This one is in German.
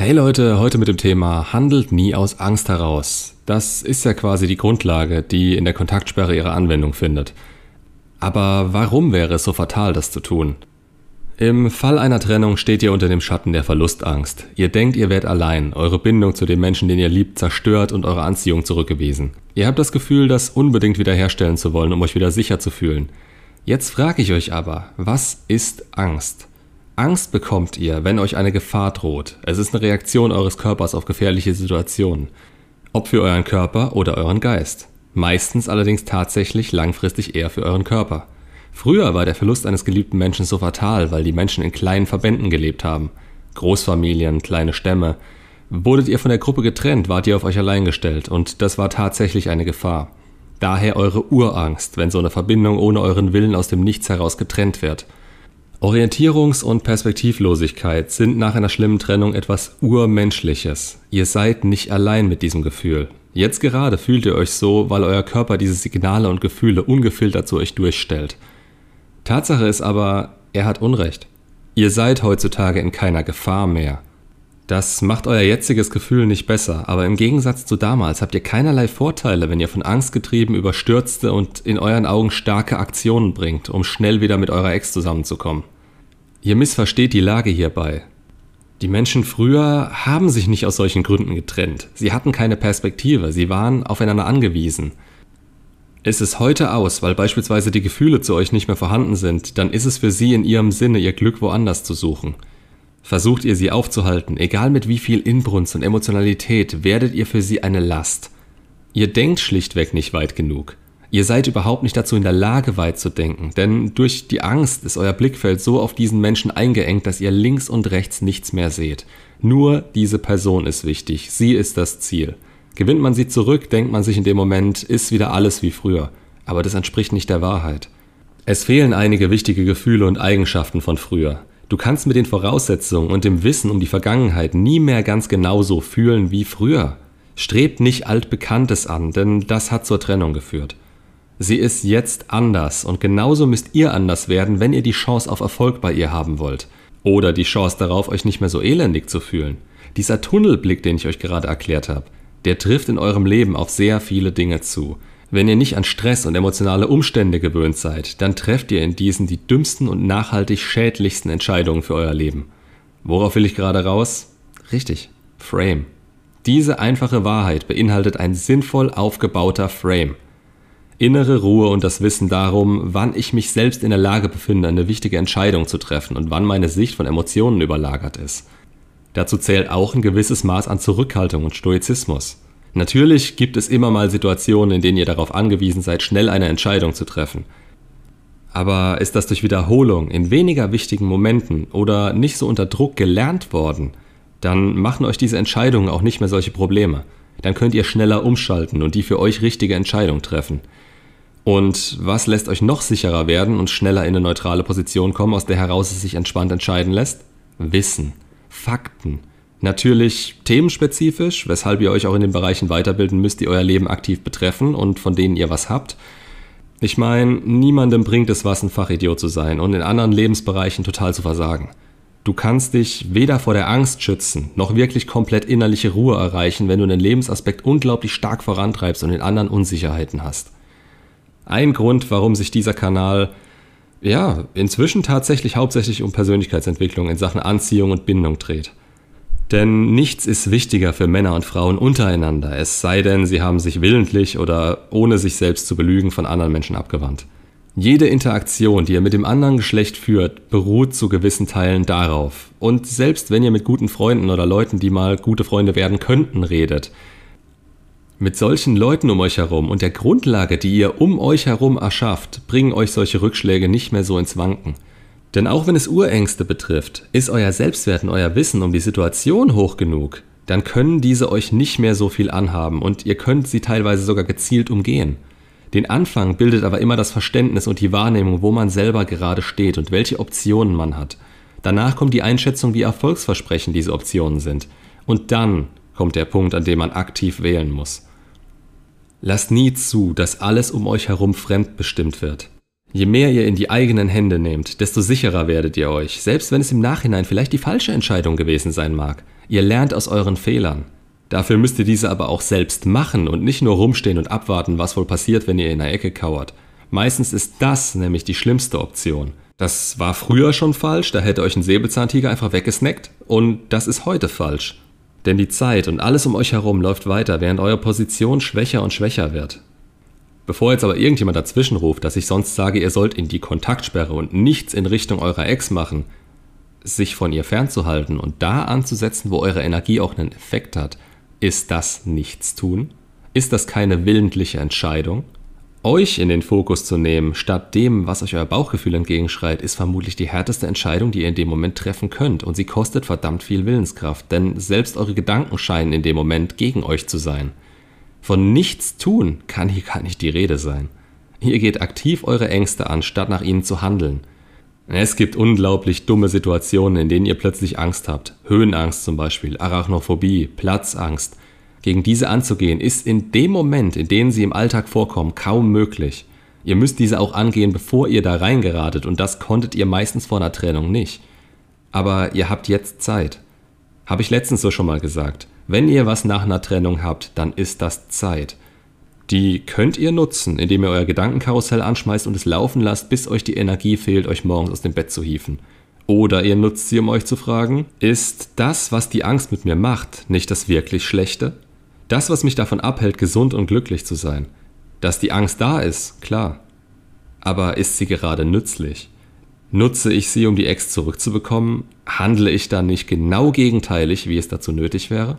Hey Leute, heute mit dem Thema Handelt nie aus Angst heraus. Das ist ja quasi die Grundlage, die in der Kontaktsperre ihre Anwendung findet. Aber warum wäre es so fatal, das zu tun? Im Fall einer Trennung steht ihr unter dem Schatten der Verlustangst. Ihr denkt, ihr werdet allein, eure Bindung zu dem Menschen, den ihr liebt, zerstört und eure Anziehung zurückgewiesen. Ihr habt das Gefühl, das unbedingt wiederherstellen zu wollen, um euch wieder sicher zu fühlen. Jetzt frage ich euch aber, was ist Angst? Angst bekommt ihr, wenn euch eine Gefahr droht. Es ist eine Reaktion eures Körpers auf gefährliche Situationen. Ob für euren Körper oder euren Geist. Meistens allerdings tatsächlich langfristig eher für euren Körper. Früher war der Verlust eines geliebten Menschen so fatal, weil die Menschen in kleinen Verbänden gelebt haben. Großfamilien, kleine Stämme. Wurdet ihr von der Gruppe getrennt, wart ihr auf euch allein gestellt und das war tatsächlich eine Gefahr. Daher eure Urangst, wenn so eine Verbindung ohne euren Willen aus dem Nichts heraus getrennt wird. Orientierungs- und Perspektivlosigkeit sind nach einer schlimmen Trennung etwas Urmenschliches. Ihr seid nicht allein mit diesem Gefühl. Jetzt gerade fühlt ihr euch so, weil euer Körper diese Signale und Gefühle ungefiltert zu euch durchstellt. Tatsache ist aber, er hat Unrecht. Ihr seid heutzutage in keiner Gefahr mehr. Das macht euer jetziges Gefühl nicht besser, aber im Gegensatz zu damals habt ihr keinerlei Vorteile, wenn ihr von Angst getrieben überstürzte und in euren Augen starke Aktionen bringt, um schnell wieder mit eurer Ex zusammenzukommen. Ihr missversteht die Lage hierbei. Die Menschen früher haben sich nicht aus solchen Gründen getrennt. Sie hatten keine Perspektive, sie waren aufeinander angewiesen. Ist es heute aus, weil beispielsweise die Gefühle zu euch nicht mehr vorhanden sind, dann ist es für sie in ihrem Sinne, ihr Glück woanders zu suchen. Versucht ihr sie aufzuhalten, egal mit wie viel Inbrunst und Emotionalität, werdet ihr für sie eine Last. Ihr denkt schlichtweg nicht weit genug. Ihr seid überhaupt nicht dazu in der Lage, weit zu denken, denn durch die Angst ist euer Blickfeld so auf diesen Menschen eingeengt, dass ihr links und rechts nichts mehr seht. Nur diese Person ist wichtig, sie ist das Ziel. Gewinnt man sie zurück, denkt man sich in dem Moment, ist wieder alles wie früher. Aber das entspricht nicht der Wahrheit. Es fehlen einige wichtige Gefühle und Eigenschaften von früher. Du kannst mit den Voraussetzungen und dem Wissen um die Vergangenheit nie mehr ganz genauso fühlen wie früher. Strebt nicht altbekanntes an, denn das hat zur Trennung geführt. Sie ist jetzt anders und genauso müsst ihr anders werden, wenn ihr die Chance auf Erfolg bei ihr haben wollt. Oder die Chance darauf, euch nicht mehr so elendig zu fühlen. Dieser Tunnelblick, den ich euch gerade erklärt habe, der trifft in eurem Leben auf sehr viele Dinge zu. Wenn ihr nicht an Stress und emotionale Umstände gewöhnt seid, dann trefft ihr in diesen die dümmsten und nachhaltig schädlichsten Entscheidungen für euer Leben. Worauf will ich gerade raus? Richtig, Frame. Diese einfache Wahrheit beinhaltet ein sinnvoll aufgebauter Frame. Innere Ruhe und das Wissen darum, wann ich mich selbst in der Lage befinde, eine wichtige Entscheidung zu treffen und wann meine Sicht von Emotionen überlagert ist. Dazu zählt auch ein gewisses Maß an Zurückhaltung und Stoizismus. Natürlich gibt es immer mal Situationen, in denen ihr darauf angewiesen seid, schnell eine Entscheidung zu treffen. Aber ist das durch Wiederholung in weniger wichtigen Momenten oder nicht so unter Druck gelernt worden, dann machen euch diese Entscheidungen auch nicht mehr solche Probleme. Dann könnt ihr schneller umschalten und die für euch richtige Entscheidung treffen. Und was lässt euch noch sicherer werden und schneller in eine neutrale Position kommen, aus der heraus es sich entspannt entscheiden lässt? Wissen. Fakten. Natürlich themenspezifisch, weshalb ihr euch auch in den Bereichen weiterbilden müsst, die euer Leben aktiv betreffen und von denen ihr was habt. Ich meine, niemandem bringt es was, ein Fachidiot zu sein und in anderen Lebensbereichen total zu versagen. Du kannst dich weder vor der Angst schützen, noch wirklich komplett innerliche Ruhe erreichen, wenn du einen Lebensaspekt unglaublich stark vorantreibst und in anderen Unsicherheiten hast. Ein Grund, warum sich dieser Kanal ja, inzwischen tatsächlich hauptsächlich um Persönlichkeitsentwicklung in Sachen Anziehung und Bindung dreht. Denn nichts ist wichtiger für Männer und Frauen untereinander, es sei denn, sie haben sich willentlich oder ohne sich selbst zu belügen von anderen Menschen abgewandt. Jede Interaktion, die ihr mit dem anderen Geschlecht führt, beruht zu gewissen Teilen darauf. Und selbst wenn ihr mit guten Freunden oder Leuten, die mal gute Freunde werden könnten, redet, mit solchen Leuten um euch herum und der Grundlage, die ihr um euch herum erschafft, bringen euch solche Rückschläge nicht mehr so ins Wanken. Denn auch wenn es Urängste betrifft, ist euer Selbstwert und euer Wissen um die Situation hoch genug, dann können diese euch nicht mehr so viel anhaben und ihr könnt sie teilweise sogar gezielt umgehen. Den Anfang bildet aber immer das Verständnis und die Wahrnehmung, wo man selber gerade steht und welche Optionen man hat. Danach kommt die Einschätzung, wie erfolgsversprechend diese Optionen sind. Und dann kommt der Punkt, an dem man aktiv wählen muss. Lasst nie zu, dass alles um euch herum fremdbestimmt wird. Je mehr ihr in die eigenen Hände nehmt, desto sicherer werdet ihr euch, selbst wenn es im Nachhinein vielleicht die falsche Entscheidung gewesen sein mag. Ihr lernt aus euren Fehlern. Dafür müsst ihr diese aber auch selbst machen und nicht nur rumstehen und abwarten, was wohl passiert, wenn ihr in der Ecke kauert. Meistens ist das nämlich die schlimmste Option. Das war früher schon falsch, da hätte euch ein Säbelzahntiger einfach weggesnackt und das ist heute falsch. Denn die Zeit und alles um euch herum läuft weiter, während eure Position schwächer und schwächer wird. Bevor jetzt aber irgendjemand dazwischen ruft, dass ich sonst sage, ihr sollt in die Kontaktsperre und nichts in Richtung eurer Ex machen, sich von ihr fernzuhalten und da anzusetzen, wo eure Energie auch einen Effekt hat, ist das Nichtstun? Ist das keine willentliche Entscheidung? Euch in den Fokus zu nehmen, statt dem, was euch euer Bauchgefühl entgegenschreit, ist vermutlich die härteste Entscheidung, die ihr in dem Moment treffen könnt. Und sie kostet verdammt viel Willenskraft, denn selbst eure Gedanken scheinen in dem Moment gegen euch zu sein. Von nichts tun kann hier gar nicht die Rede sein. Ihr geht aktiv eure Ängste an, statt nach ihnen zu handeln. Es gibt unglaublich dumme Situationen, in denen ihr plötzlich Angst habt. Höhenangst zum Beispiel, Arachnophobie, Platzangst. Gegen diese anzugehen, ist in dem Moment, in dem sie im Alltag vorkommen, kaum möglich. Ihr müsst diese auch angehen, bevor ihr da reingeratet, und das konntet ihr meistens vor einer Trennung nicht. Aber ihr habt jetzt Zeit. Habe ich letztens so schon mal gesagt. Wenn ihr was nach einer Trennung habt, dann ist das Zeit. Die könnt ihr nutzen, indem ihr euer Gedankenkarussell anschmeißt und es laufen lasst, bis euch die Energie fehlt, euch morgens aus dem Bett zu hieven. Oder ihr nutzt sie, um euch zu fragen, ist das, was die Angst mit mir macht, nicht das wirklich Schlechte? Das, was mich davon abhält, gesund und glücklich zu sein. Dass die Angst da ist, klar. Aber ist sie gerade nützlich? Nutze ich sie, um die Ex zurückzubekommen? Handle ich dann nicht genau gegenteilig, wie es dazu nötig wäre?